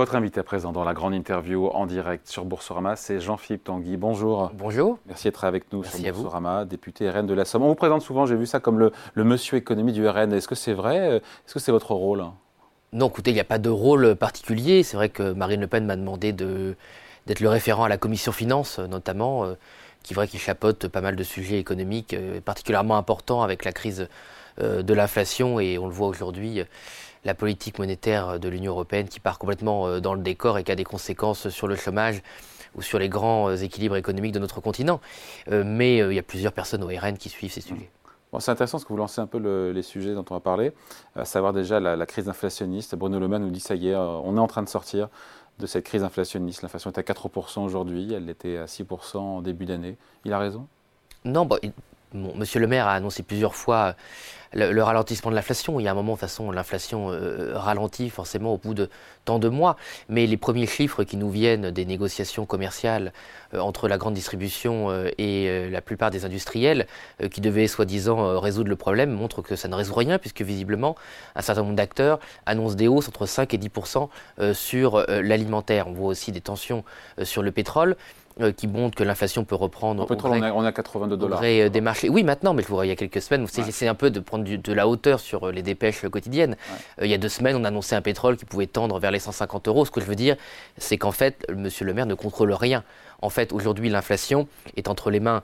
Votre invité à présent dans la grande interview en direct sur Boursorama, c'est Jean-Philippe Tanguy. Bonjour. Bonjour. Merci d'être avec nous sur Boursorama, député RN de la Somme. On vous présente souvent, j'ai vu ça comme le, monsieur économie du RN. Est-ce que c'est vrai? Est-ce que c'est votre rôle? Non, écoutez, il n'y a pas de rôle particulier. C'est vrai que Marine Le Pen m'a demandé d'être le référent à la commission finances, notamment, euh, qui vrai qu'il chapeaute pas mal de sujets économiques euh, particulièrement importants avec la crise euh, de l'inflation et on le voit aujourd'hui la politique monétaire de l'Union européenne qui part complètement euh, dans le décor et qui a des conséquences sur le chômage ou sur les grands euh, équilibres économiques de notre continent. Euh, mais il y a plusieurs personnes au RN qui suivent ces sujets. Bon, c'est intéressant parce que vous lancez un peu les sujets dont on va parler, à savoir déjà la, crise inflationniste. Bruno Le Maire nous dit ça y est, on est en train de sortir de cette crise inflationniste. L'inflation est à 4% aujourd'hui, elle était à 6% en début d'année. Il a raison? Non, Monsieur le maire a annoncé plusieurs fois le, ralentissement de l'inflation. Il y a un moment, de toute façon, l'inflation euh, ralentit forcément au bout de tant de mois. Mais les premiers chiffres qui nous viennent des négociations commerciales euh, entre la grande distribution euh, et la plupart des industriels, qui devaient soi-disant résoudre le problème, montrent que ça ne résout rien, puisque visiblement, un certain nombre d'acteurs annoncent des hausses entre 5 et 10% sur l'alimentaire. On voit aussi des tensions sur le pétrole. Euh, qui montre que l'inflation peut reprendre. En pétrole, on, a, on a 82 dollars. Euh, des marchés. Oui, maintenant, mais il y a quelques semaines, on s'est un peu de prendre de la hauteur sur euh, les dépêches quotidiennes. il y a deux semaines, on annonçait un pétrole qui pouvait tendre vers les 150 euros. Ce que je veux dire, c'est qu'en fait, Monsieur le maire ne contrôle rien. En fait, aujourd'hui, l'inflation est entre les mains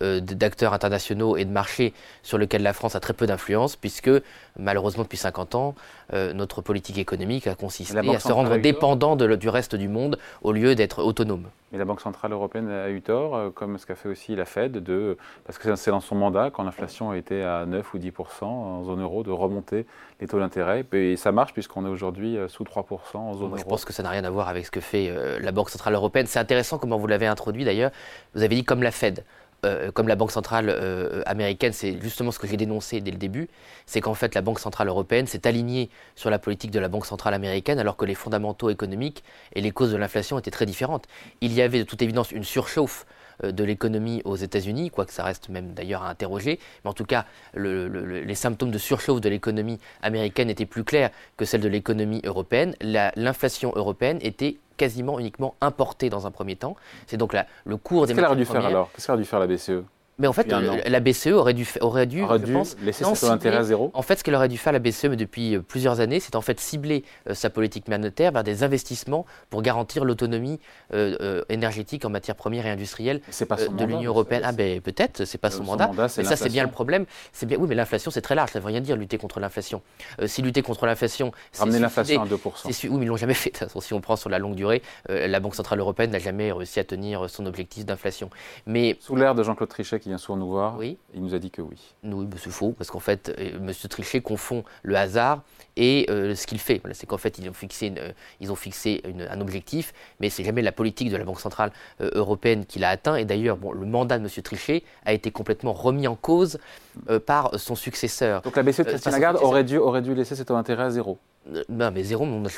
d'acteurs internationaux et de marchés sur lesquels la France a très peu d'influence, puisque malheureusement, depuis 50 ans, notre politique économique a consisté à se rendre dépendant du reste du monde au lieu d'être autonome. Mais la Banque centrale européenne a eu tort, euh, comme ce qu'a fait aussi la Fed, de, parce que c'est dans son mandat, quand l'inflation était à 9 ou 10% en zone euro, de remonter les taux d'intérêt. Et ça marche puisqu'on est aujourd'hui euh, sous 3% en zone euro. Je pense que ça n'a rien à voir avec ce que fait euh, la Banque centrale européenne. C'est intéressant comment vous l'avez introduit d'ailleurs. Vous avez dit comme la Fed. Euh, comme la Banque centrale euh, américaine, c'est justement ce que j'ai dénoncé dès le début, c'est qu'en fait la Banque centrale européenne s'est alignée sur la politique de la Banque centrale américaine alors que les fondamentaux économiques et les causes de l'inflation étaient très différentes. Il y avait de toute évidence une surchauffe euh, de l'économie aux États-Unis, quoique ça reste même d'ailleurs à interroger. Mais en tout cas, les symptômes de surchauffe de l'économie américaine étaient plus clairs que celles de l'économie européenne. L'inflation européenne était quasiment uniquement importé dans un premier temps. C'est donc la, le cours des matières premières. Qu'est-ce qu'elle aurait dû faire alors? Qu'est-ce qu'elle aurait dû faire la BCE mais en fait, la BCE aurait dû, aurait dû, je pense, laisser d'intérêt à zéro. En fait, ce qu'elle aurait dû faire la BCE mais depuis euh, plusieurs années, c'est en fait cibler euh, sa politique monétaire vers des investissements pour garantir l'autonomie euh, énergétique en matière première et industrielle de l'Union européenne. Ah ben peut-être, c'est pas son, mandat. mais ça, c'est bien le problème. C'est bien. Oui, mais l'inflation, c'est très large. Ça ne veut rien dire lutter contre l'inflation. si lutter contre l'inflation, ramener l'inflation à 2 Oui, mais ils l'ont jamais fait. Si on prend sur la longue durée, la Banque centrale européenne n'a jamais réussi à tenir son objectif d'inflation. Mais sous l'ère de Jean-Claude Trichet qui vient souvent nous voir. Oui. Il nous a dit que oui. Oui, c'est faux, parce qu'en fait, euh, M. Trichet confond le hasard et euh, ce qu'il fait. c'est qu'en fait, ils ont fixé, euh, ils ont fixé un objectif, mais c'est jamais la politique de la Banque Centrale Européenne qui l'a atteint. Et d'ailleurs, bon, le mandat de M. Trichet a été complètement remis en cause par son successeur. Donc la BCE de Christine Lagarde aurait dû, aurait dû laisser cet intérêt à zéro non, mais zéro, on n'a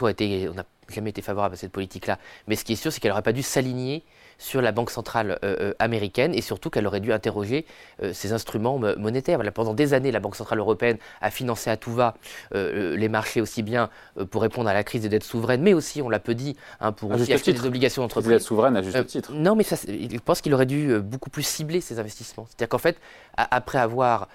jamais été favorable à cette politique-là. Mais ce qui est sûr, c'est qu'elle n'aurait pas dû s'aligner sur la Banque centrale euh, euh, américaine et surtout qu'elle aurait dû interroger euh, ses instruments monétaires. pendant des années, la Banque centrale européenne a financé à tout va les marchés aussi bien pour répondre à la crise des dettes souveraines, mais aussi, on l'a peu dit, hein, pour aussi acheter des obligations d'entreprise. Des dettes souveraines à juste titre. Non, mais ça, je pense qu'il aurait dû beaucoup plus cibler ses investissements. C'est-à-dire qu'en fait, après avoir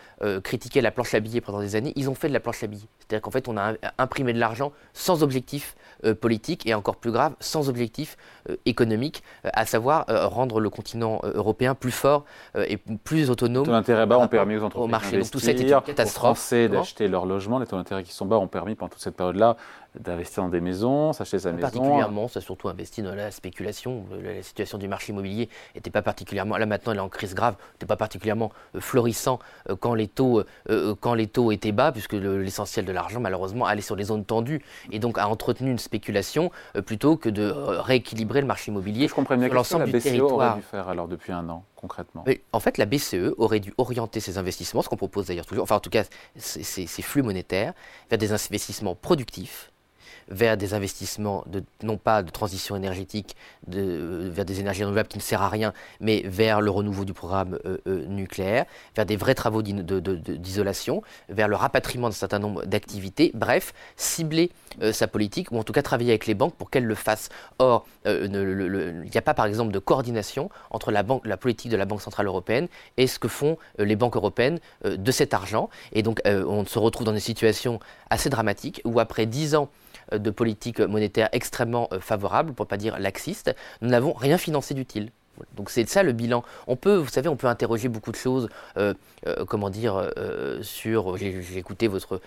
critiqué la planche à billets pendant des années, ils ont fait de la planche à billets. C'est-à-dire qu'en fait, on a imprimé de l'argent sans objectif politique et encore plus grave, sans objectif économique, à savoir euh, rendre le continent euh, européen plus fort euh, et plus autonome. Les taux d'intérêt bas ont permis aux entreprises d'investir, tout ça une catastrophe. Aux Français d'acheter leur logement. Les taux d'intérêt qui sont bas ont permis pendant toute cette période-là d'investir dans des maisons, s'acheter sa maison. Particulièrement, ça a surtout investi dans la spéculation. La situation du marché immobilier n'était pas particulièrement, là maintenant elle est en crise grave, n'était pas particulièrement euh, florissant euh, quand les taux, euh, quand les taux étaient bas, puisque l'essentiel de l'argent malheureusement allait sur les zones tendues et donc a entretenu une spéculation plutôt que de rééquilibrer le marché immobilier Je comprends bien l'ensemble du BCE territoire. aurait dû faire alors depuis un an concrètement En fait, la BCE aurait dû orienter ses investissements, ce qu'on propose d'ailleurs toujours, enfin en tout cas ces flux monétaires, vers des investissements productifs vers des investissements, de, non pas de transition énergétique, de, vers des énergies renouvelables qui ne servent à rien, mais vers le renouveau du programme nucléaire, vers des vrais travaux d'isolation, vers le rapatriement d'un certain nombre d'activités, bref, cibler sa politique, ou en tout cas travailler avec les banques pour qu'elles le fassent. Or, il n'y a pas par exemple de coordination entre la, la politique de la Banque Centrale Européenne et ce que font les banques européennes de cet argent. Et donc, on se retrouve dans des situations assez dramatiques où après dix ans euh, de politique monétaire extrêmement euh, favorable, pour ne pas dire laxiste, nous n'avons rien financé d'utile. Donc c'est ça le bilan. On peut, vous savez, on peut interroger beaucoup de choses, euh, euh, comment dire, euh, sur. J'ai écouté votre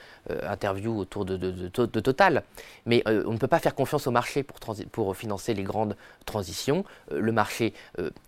interview autour de, de, Total, mais on ne peut pas faire confiance au marché pour, pour financer les grandes transitions. le marché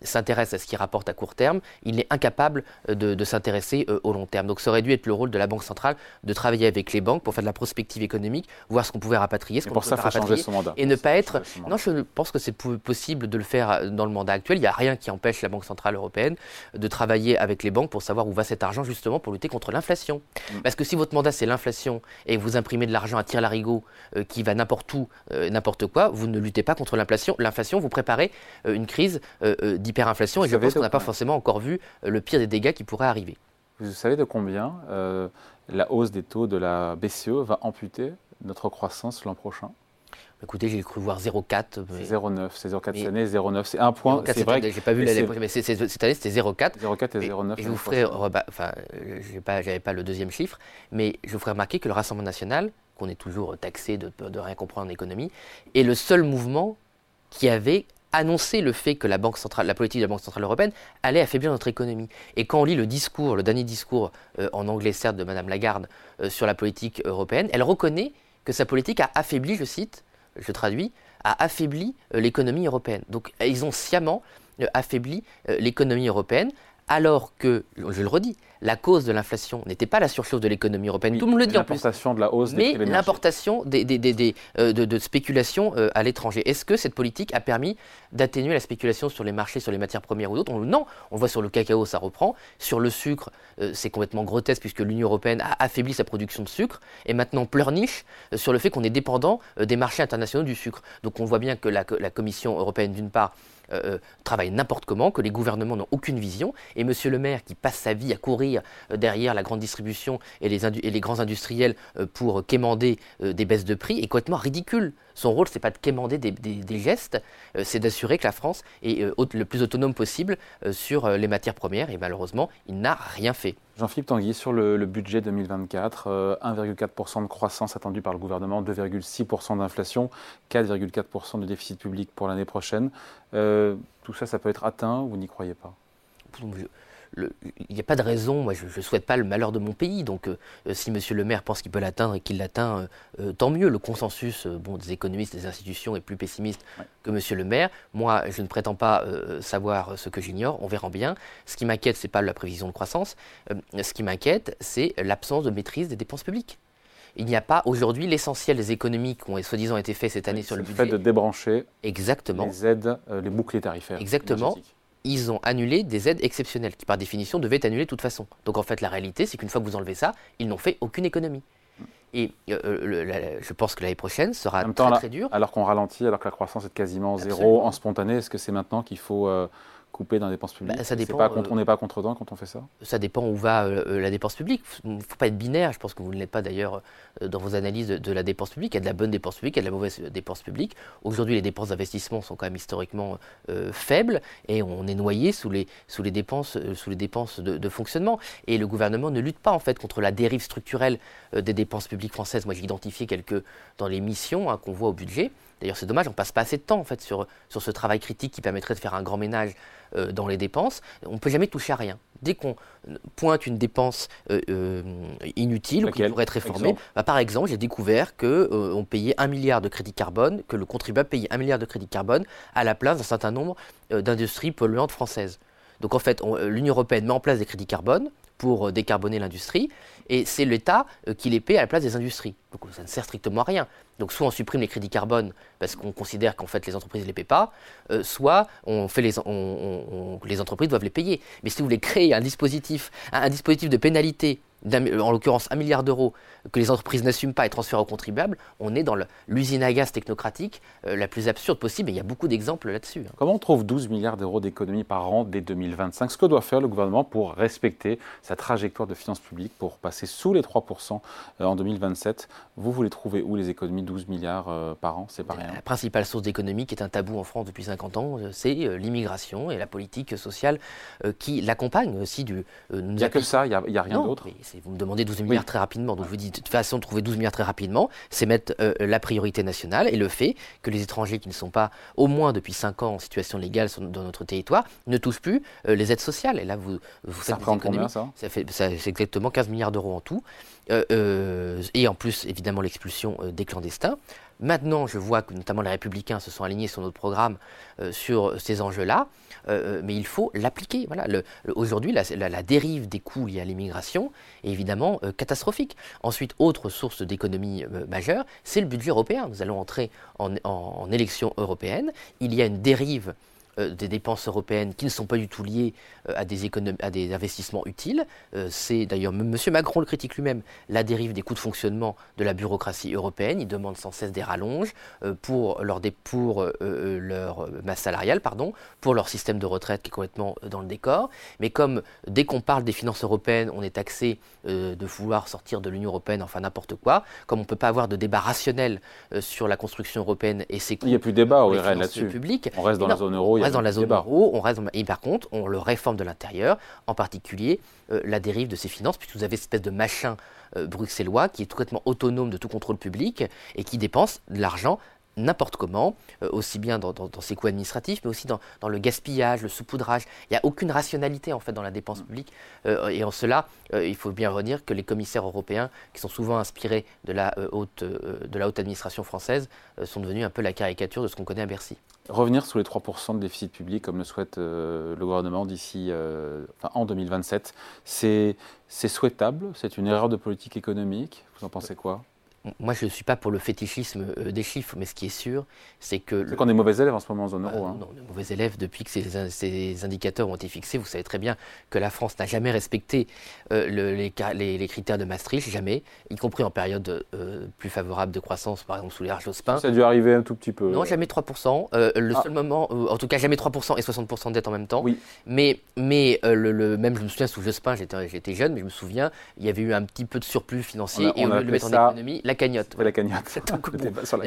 s'intéresse à ce qui rapporte à court terme. Il est incapable de, s'intéresser au long terme. Donc ça aurait dû être le rôle de la Banque centrale de travailler avec les banques pour faire de la prospective économique, voir ce qu'on pouvait rapatrier, ce qu'on pouvait ça, rapatrier, son mandat. et ne pas être. Non, je pense que c'est possible de le faire dans le mandat actuel. Il y a rien qui empêche la Banque Centrale Européenne de travailler avec les banques pour savoir où va cet argent justement pour lutter contre l'inflation. Mm. Parce que si votre mandat c'est l'inflation et vous imprimez de l'argent à tir larigot euh, qui va n'importe où, euh, n'importe quoi, vous ne luttez pas contre l'inflation. L'inflation, vous préparez euh, une crise d'hyperinflation et je pense qu'on n'a pas forcément encore vu le pire des dégâts qui pourraient arriver. Vous savez de combien la hausse des taux de la BCE va amputer notre croissance l'an prochain? Écoutez, j'ai cru voir 0,4. 0,9, c'est 0,4 cette année, 0,9, c'est un point. C'est vrai. J'ai pas vu l'année mais cette année c'était 0,4. 0,4 et 0,9. Et je vous ferai, enfin, je n'avais pas le deuxième chiffre, mais je vous ferai remarquer que le Rassemblement national, qu'on est toujours taxé de, de rien comprendre en économie, est le seul mouvement qui avait annoncé le fait que la, banque centrale, la politique de la Banque centrale européenne allait affaiblir notre économie. Et quand on lit le discours, le dernier discours euh, en anglais certes de Madame Lagarde euh, sur la politique européenne, elle reconnaît que sa politique a affaibli, je cite, je traduis, a affaibli euh, l'économie européenne. Donc ils ont sciemment euh, affaibli euh, l'économie européenne alors que, je le redis, la cause de l'inflation n'était pas la surchauffe de l'économie européenne. Tout le monde le dit en plus. L'importation de la hausse des Mais l'importation des, euh, de, spéculation euh, à l'étranger. Est-ce que cette politique a permis d'atténuer la spéculation sur les marchés, sur les matières premières ou d'autres? Non. On voit sur le cacao, ça reprend. Sur le sucre, euh, c'est complètement grotesque puisque l'Union européenne a affaibli sa production de sucre et maintenant pleurniche sur le fait qu'on est dépendant des marchés internationaux du sucre. Donc on voit bien que la Commission européenne, d'une part, euh, euh, travaillent n'importe comment, que les gouvernements n'ont aucune vision. Et Monsieur le maire, qui passe sa vie à courir euh, derrière la grande distribution et les, et les grands industriels pour quémander des baisses de prix, est complètement ridicule. Son rôle, c'est pas de quémander des, gestes, c'est d'assurer que la France est le plus autonome possible sur les matières premières. Et malheureusement, il n'a rien fait. Jean-Philippe Tanguy, sur le, budget 2024, 1,4% de croissance attendue par le gouvernement, 2,6% d'inflation, 4,4% de déficit public pour l'année prochaine. Euh, tout ça, ça peut être atteint, vous n'y croyez pas? Il n'y a pas de raison, moi je ne souhaite pas le malheur de mon pays, donc euh, euh, si Monsieur le maire pense qu'il peut l'atteindre et qu'il l'atteint, tant mieux. Le consensus bon, des économistes, des institutions est plus pessimiste que Monsieur le maire. Moi, je ne prétends pas savoir ce que j'ignore, on verra bien. Ce qui m'inquiète, ce n'est pas la prévision de croissance, ce qui m'inquiète, c'est l'absence de maîtrise des dépenses publiques il n'y a pas aujourd'hui l'essentiel des économies qui ont soi-disant été faites cette année sur le, budget. Le fait de débrancher Exactement. les aides, euh, les boucliers tarifaires. Exactement. Ils ont annulé des aides exceptionnelles qui, par définition, devaient être annulées de toute façon. Donc en fait, la réalité, c'est qu'une fois que vous enlevez ça, ils n'ont fait aucune économie. Et euh, euh, je pense que l'année prochaine sera très, très dure. Alors qu'on ralentit, alors que la croissance est quasiment zéro en spontané, est-ce que c'est maintenant qu'il faut couper dans la dépense publique bah, ça dépend, pas euh, On n'est pas contre temps quand on fait ça Ça dépend où va euh, euh, la dépense publique. Il ne faut pas être binaire, je pense que vous ne l'êtes pas d'ailleurs dans vos analyses de, la dépense publique. Il y a de la bonne dépense publique, il y a de la mauvaise dépense publique. Aujourd'hui, les dépenses d'investissement sont quand même historiquement faibles et on est noyé sous les, sous les dépenses, sous les dépenses de, fonctionnement. Et le gouvernement ne lutte pas en fait contre la dérive structurelle des dépenses publiques françaises. Moi, j'ai identifié quelques dans les missions hein, qu'on voit au budget. D'ailleurs, c'est dommage, on passe pas assez de temps en fait sur, sur ce travail critique qui permettrait de faire un grand ménage euh, dans les dépenses. On ne peut jamais toucher à rien. Dès qu'on pointe une dépense euh, euh, inutile ou qui pourrait être réformée, bah, par exemple, j'ai découvert qu'on payait un milliard de crédit carbone, que le contribuable payait un milliard de crédit carbone à la place d'un certain nombre d'industries polluantes françaises. Donc en fait, l'Union européenne met en place des crédits carbone pour décarboner l'industrie, et c'est l'État qui les paie à la place des industries. Donc ça ne sert strictement à rien. Donc soit on supprime les crédits carbone parce qu'on considère qu'en fait les entreprises ne les paient pas, euh, soit on fait les, les entreprises doivent les payer. Mais si vous voulez créer un dispositif, un, dispositif de pénalité en l'occurrence un milliard d'euros, que les entreprises n'assument pas et transfèrent aux contribuables, on est dans l'usine à gaz technocratique euh, la plus absurde possible. Et il y a beaucoup d'exemples là-dessus. Hein. Comment on trouve 12 milliards d'euros d'économies par an dès 2025 Ce que doit faire le gouvernement pour respecter sa trajectoire de finances publiques, pour passer sous les 3% euh, en 2027, vous voulez trouver où les économies 12 milliards euh, par an? C'est pas rien. La principale source d'économie qui est un tabou en France depuis 50 ans, c'est l'immigration et la politique sociale qui l'accompagne aussi. Du, il n'y a que ça, il n'y a, rien d'autre? vous me demandez 12 milliards très rapidement. Donc je vous dis, de toute façon, trouver 12 milliards très rapidement, c'est mettre euh, la priorité nationale et le fait que les étrangers qui ne sont pas au moins depuis 5 ans en situation légale dans notre territoire ne touchent plus euh, les aides sociales. Et là, vous, vous ça prend combien ça? Ça fait c'est exactement 15 milliards d'euros en tout. Euh, et en plus, évidemment, l'expulsion des clandestins. Maintenant, je vois que notamment les républicains se sont alignés sur notre programme sur ces enjeux-là. Euh, mais il faut l'appliquer. Voilà. Aujourd'hui, la, dérive des coûts liés à l'immigration est évidemment euh, catastrophique. Ensuite, autre source d'économie euh, majeure, c'est le budget européen. Nous allons entrer en, en élection européenne. Il y a une dérive euh, des dépenses européennes qui ne sont pas du tout liées euh, à, des à des investissements utiles. Euh, c'est d'ailleurs, M. Macron le critique lui-même, la dérive des coûts de fonctionnement de la bureaucratie européenne. Il demande sans cesse des rallonges pour, leur, pour leur masse salariale, pardon, pour leur système de retraite qui est complètement dans le décor. Mais comme dès qu'on parle des finances européennes, on est taxé de vouloir sortir de l'Union européenne, enfin n'importe quoi, comme on ne peut pas avoir de débat rationnel sur la construction européenne et ses coûts. Il n'y a plus de débat au là-dessus. On reste dans la zone euro reste dans la zone euro, on reste et par contre, on le réforme de l'intérieur, en particulier euh, la dérive de ses finances, puisque vous avez cette espèce de machin euh, bruxellois qui est complètement autonome de tout contrôle public et qui dépense de l'argent n'importe comment, euh, aussi bien dans, ses coûts administratifs, mais aussi dans, le gaspillage, le saupoudrage. Il n'y a aucune rationalité en fait dans la dépense mm. publique. Euh, et en cela, euh, il faut bien redire que les commissaires européens, qui sont souvent inspirés de la, haute, de la haute administration française, sont devenus un peu la caricature de ce qu'on connaît à Bercy. Revenir sous les 3% de déficit public, comme le souhaite le gouvernement d'ici en 2027, c'est souhaitable? C'est une erreur de politique économique? Vous en pensez quoi? Moi, je ne suis pas pour le fétichisme euh, des chiffres, mais ce qui est sûr, c'est que. C'est qu'on est mauvais élèves en ce moment en zone euro. Bah, hein. Non, on est mauvais élèves depuis que ces, indicateurs ont été fixés. Vous savez très bien que la France n'a jamais respecté euh, les, critères de Maastricht, jamais, y compris en période euh, plus favorable de croissance, par exemple sous l'ère Jospin. Ça a dû arriver un tout petit peu. Non, jamais 3%. le ah. seul moment, en tout cas, jamais 3% et 60% de dette en même temps. Oui. Mais, mais le, même, je me souviens, sous Jospin, j'étais jeune, mais je me souviens, il y avait eu un petit peu de surplus financier et au lieu de le mettre en économie, la cagnotte. la cagnotte.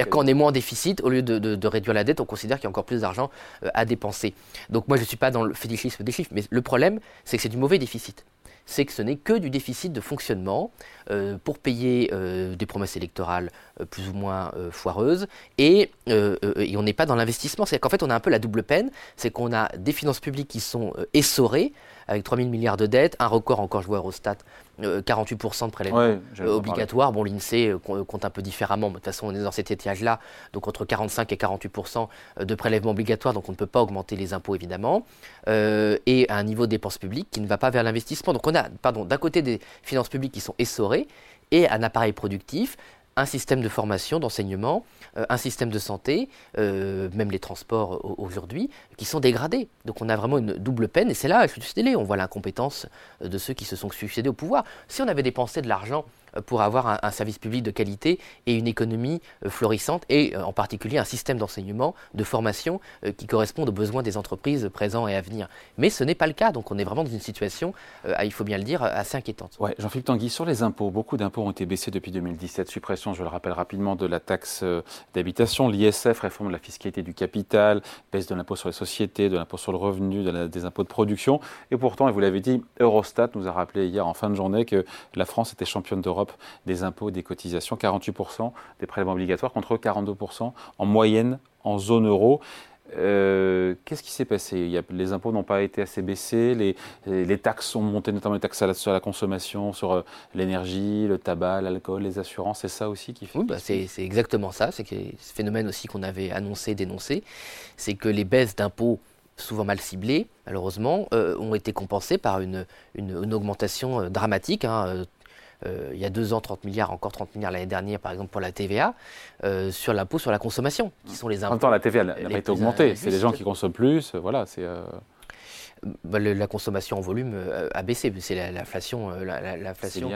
Quand on est moins en déficit, au lieu de, réduire la dette, on considère qu'il y a encore plus d'argent euh, à dépenser. Donc moi, je ne suis pas dans le fétichisme des chiffres, mais le problème, c'est que c'est du mauvais déficit c'est que ce n'est que du déficit de fonctionnement euh, pour payer euh, des promesses électorales plus ou moins foireuses et, et on n'est pas dans l'investissement. C'est qu'en fait on a un peu la double peine, c'est qu'on a des finances publiques qui sont essorées avec 3 000 milliards de dettes, un record encore, je vois Eurostat, 48% euh, de prélèvements obligatoires. Bon, l'INSEE euh, compte un peu différemment, mais de toute façon, on est dans cet étiage-là, donc entre 45 et 48% de prélèvements obligatoires, donc on ne peut pas augmenter les impôts évidemment, euh, et un niveau de dépenses publiques qui ne va pas vers l'investissement. Donc on a, pardon, d'un côté des finances publiques qui sont essorées et un appareil productif un système de formation, d'enseignement, euh, un système de santé, euh, même les transports aujourd'hui, qui sont dégradés. Donc on a vraiment une double peine, et c'est là, je suis on voit l'incompétence de ceux qui se sont succédés au pouvoir. Si on avait dépensé de l'argent pour avoir un, service public de qualité et une économie euh, florissante et euh, en particulier un système d'enseignement, de formation euh, qui correspondent aux besoins des entreprises présents et à venir. Mais ce n'est pas le cas, donc on est vraiment dans une situation, il faut bien le dire, assez inquiétante. Ouais, Jean-Philippe Tanguy, sur les impôts, beaucoup d'impôts ont été baissés depuis 2017. Suppression, je le rappelle rapidement, de la taxe d'habitation, l'ISF, réforme de la fiscalité du capital, baisse de l'impôt sur les sociétés, de l'impôt sur le revenu, des impôts de production. Et pourtant, et vous l'avez dit, Eurostat nous a rappelé hier en fin de journée que la France était championne d'Europe des impôts, des cotisations, 48% des prélèvements obligatoires contre 42% en moyenne en zone euro. Euh, qu'est-ce qui s'est passé? Les impôts n'ont pas été assez baissés, les, taxes sont montées, notamment les taxes sur la consommation, sur euh, l'énergie, le tabac, l'alcool, les assurances, c'est ça aussi qui fait Oui, bah, c'est exactement ça, c'est ce phénomène aussi qu'on avait annoncé, dénoncé, c'est que les baisses d'impôts souvent mal ciblées, malheureusement, euh, ont été compensées par une, augmentation dramatique, hein, euh, il y a deux ans 30 milliards, encore 30 milliards l'année dernière, par exemple pour la TVA, euh, sur l'impôt sur la consommation, qui sont les impôts. En même temps, la TVA n'a pas été augmentée. C'est les gens qui consomment plus. Voilà, c'est. Euh, bah, la consommation en volume euh, a baissé. C'est l'inflation, l'inflation,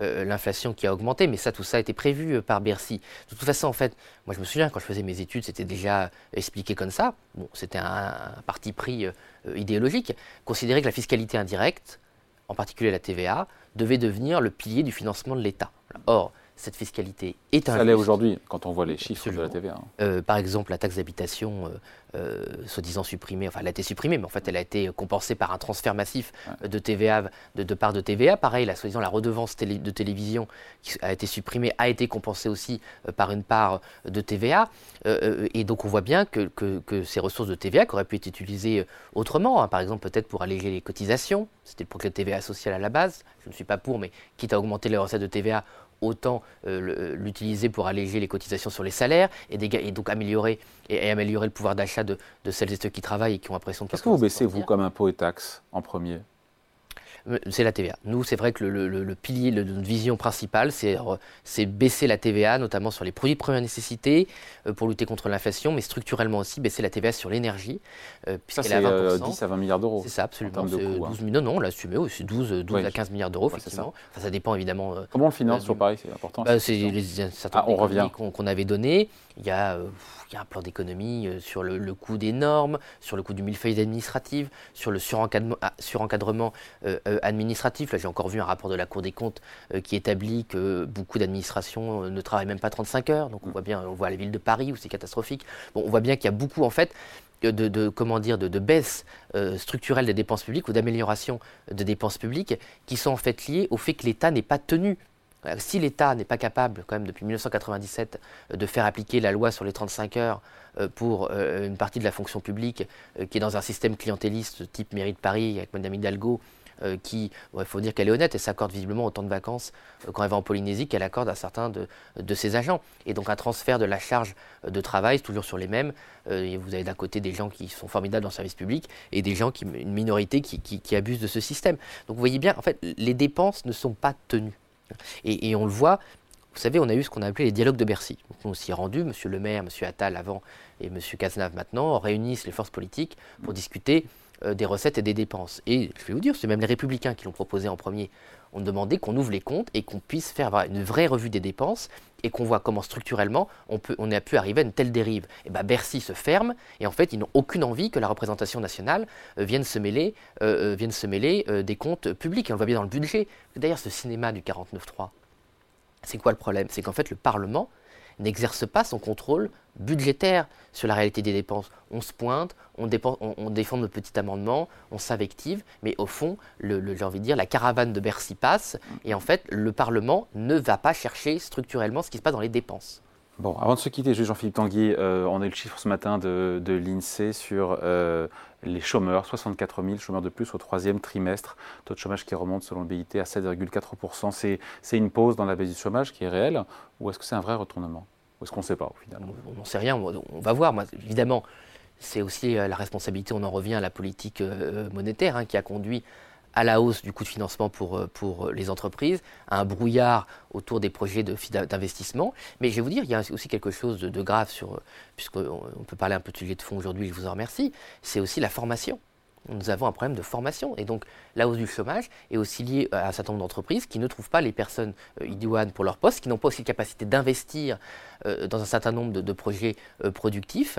l'inflation qui a augmenté. Mais ça, tout ça a été prévu par Bercy. De toute façon, en fait, moi je me souviens quand je faisais mes études, c'était déjà expliqué comme ça. Bon, c'était un, parti pris idéologique. Considérer que la fiscalité indirecte, en particulier la TVA, devait devenir le pilier du financement de l'État. Or, cette fiscalité est un. Ça l'est aujourd'hui, quand on voit les chiffres de la TVA. Hein. Euh, par exemple, la taxe d'habitation, euh, euh, soi-disant supprimée, enfin, elle a été supprimée, mais en fait, elle a été compensée par un transfert massif de TVA, de, de, part de TVA. Pareil, la soi-disant la redevance de télévision qui a été supprimée a été compensée aussi par une part de TVA. et donc, on voit bien que, que, ces ressources de TVA qui auraient pu être utilisées autrement, hein, par exemple, peut-être pour alléger les cotisations, c'était le projet de TVA social à la base, je ne suis pas pour, mais quitte à augmenter les recettes de TVA, autant euh, l'utiliser pour alléger les cotisations sur les salaires et, donc améliorer, et, améliorer le pouvoir d'achat de, celles et ceux qui travaillent et qui ont l'impression de... Qu'est-ce que vous baissez, vous, comme impôt et taxes en premier? euh, c'est la TVA. Nous, c'est vrai que le, pilier de notre vision principale, c'est baisser la TVA, notamment sur les produits de première nécessité, euh, pour lutter contre l'inflation, mais structurellement aussi baisser la TVA sur l'énergie. Euh, ça, c'est 10 à 20 milliards d'euros. C'est ça, absolument. 12 hein. non, non, on l'a assumé, c'est 12, 12 à 15 milliards d'euros, effectivement. Ça. ça. dépend évidemment. Comment on le finance sur Paris C'est important. Bah, c'est les ah, on revient. qu'on avait donné. Il y a il y a un plan d'économie euh, sur le, coût des normes, sur le coût du millefeuille administratif, sur le surencadrement, ah, surencadrement euh, euh, administratif. Là, j'ai encore vu un rapport de la Cour des comptes qui établit que beaucoup d'administrations ne travaillent même pas 35 heures. Donc on voit bien, on voit la ville de Paris où c'est catastrophique. Bon, on voit bien qu'il y a beaucoup en fait de, comment dire, de, baisse structurelle des dépenses publiques ou d'amélioration des dépenses publiques qui sont en fait liées au fait que l'État n'est pas tenu si l'État n'est pas capable, quand même, depuis 1997, euh, de faire appliquer la loi sur les 35 heures euh, pour une partie de la fonction publique qui est dans un système clientéliste type mairie de Paris avec Mme Hidalgo, qui, il faut dire qu'elle est honnête, et s'accorde visiblement autant de vacances quand elle va en Polynésie qu'elle accorde à certains de, ses agents. Et donc un transfert de la charge de travail, toujours sur les mêmes. vous avez d'un côté des gens qui sont formidables dans le service public et des gens, une minorité qui, qui abusent de ce système. Donc vous voyez bien, en fait, les dépenses ne sont pas tenues. Et, on le voit, vous savez, on a eu ce qu'on a appelé les dialogues de Bercy. on s'y est rendu, M. le maire, M. Attal avant et M. Cazenave maintenant, réunissent les forces politiques pour discuter euh, des recettes et des dépenses. Et je vais vous dire, c'est même les Républicains qui l'ont proposé en premier. On demandait qu'on ouvre les comptes et qu'on puisse faire une vraie revue des dépenses et qu'on voit comment structurellement on, peut, a pu arriver à une telle dérive. Et bien Bercy se ferme et en fait ils n'ont aucune envie que la représentation nationale euh, vienne se mêler, euh, vienne se mêler des comptes publics. Et on le voit bien dans le budget. D'ailleurs ce cinéma du 49.3, c'est quoi le problème? C'est qu'en fait le Parlement n'exerce pas son contrôle budgétaire sur la réalité des dépenses. On se pointe, on, défend nos petits amendements, on s'invective, mais au fond, j'ai envie de dire, la caravane de Bercy passe, et en fait, le Parlement ne va pas chercher structurellement ce qui se passe dans les dépenses. Bon, avant de se quitter, Jean-Philippe Tanguy, euh, on a eu le chiffre ce matin de, l'INSEE sur euh, les chômeurs, 64 000 chômeurs de plus au troisième trimestre, taux de chômage qui remonte selon le BIT à 7,4%. C'est une pause dans la baisse du chômage qui est réelle ou est-ce que c'est un vrai retournement? Ou est-ce qu'on ne sait pas au On n'en sait rien, on va voir. évidemment, c'est aussi euh, la responsabilité, on en revient à la politique monétaire hein, qui a conduit à la hausse du coût de financement pour, euh, pour les entreprises, à un brouillard autour des projets d'investissement. Mais je vais vous dire, il y a aussi quelque chose de, grave, sur, puisqu'on peut parler un peu de sujet de fond aujourd'hui, je vous en remercie, c'est aussi la formation nous avons un problème de formation. Et donc, la hausse du chômage est aussi liée à un certain nombre d'entreprises qui ne trouvent pas les personnes euh, idoines pour leur poste, qui n'ont pas aussi la capacité d'investir euh, dans un certain nombre de, projets euh, productifs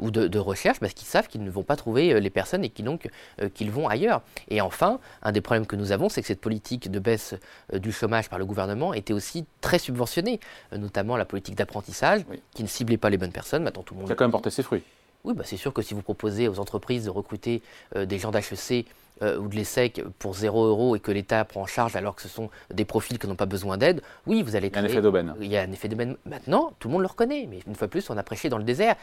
ou de, recherche, parce qu'ils savent qu'ils ne vont pas trouver les personnes et qu'ils donc qu'ils vont ailleurs. Et enfin, un des problèmes que nous avons, c'est que cette politique de baisse du chômage par le gouvernement était aussi très subventionnée, notamment la politique d'apprentissage, qui ne ciblait pas les bonnes personnes. Maintenant, tout le monde. Qui a quand même porté ses fruits. Oui, bah c'est sûr que si vous proposez aux entreprises de recruter euh, des gens d'HEC euh, ou de l'ESSEC pour 0 euros et que l'État prend en charge alors que ce sont des profils qui n'ont pas besoin d'aide, oui, vous allez Il y a un effet d'aubaine. Il y a un effet d'aubaine. Maintenant, tout le monde le reconnaît, mais une fois plus, on a prêché dans le désert.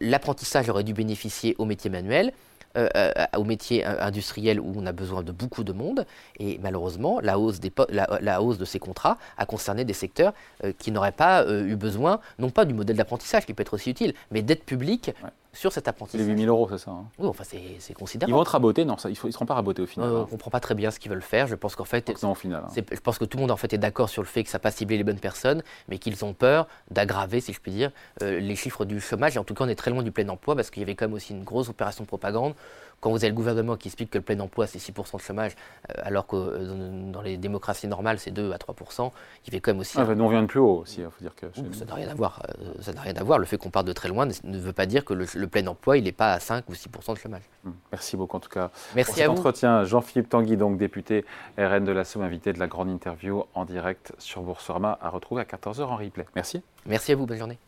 L'apprentissage aurait dû bénéficier aux métiers manuels, euh, euh, au métier industriel où on a besoin de beaucoup de monde. Et malheureusement, la hausse, des la, hausse de ces contrats a concerné des secteurs euh, qui n'auraient pas eu besoin, non pas du modèle d'apprentissage qui peut être aussi utile, mais d'aide publique sur cet apprentissage. Les 8 000 euros, c'est ça hein. Oui, enfin, c'est considérable. Ils vont être rabotés Non, ça, ils ne seront pas rabotés au final. on ne comprend pas très bien ce qu'ils veulent faire. Je pense qu'en fait. Au final. Hein. Je pense que tout le monde en fait est d'accord sur le fait que ça n'a pas ciblé les bonnes personnes, mais qu'ils ont peur d'aggraver, si je puis dire, les chiffres du chômage. Et en tout cas, on est très loin du plein emploi parce qu'il y avait quand même aussi une grosse opération de propagande quand vous avez le gouvernement qui explique que le plein emploi c'est 6% de chômage, alors que dans les démocraties normales c'est 2 à 3%, il fait quand même aussi. Ah, nous on vient de plus haut aussi, il faut dire que. ça n'a rien à voir. ça n'a rien à voir. Le fait qu'on parte de très loin ne veut pas dire que le, plein emploi il n'est pas à 5 ou 6% de chômage. Hum, merci beaucoup en tout cas. Merci pour à cet entretien. Jean-Philippe Tanguy, donc député RN de la Somme, invité de la grande interview en direct sur Boursorama, à retrouver à 14h en replay. Merci. Merci à vous, bonne journée.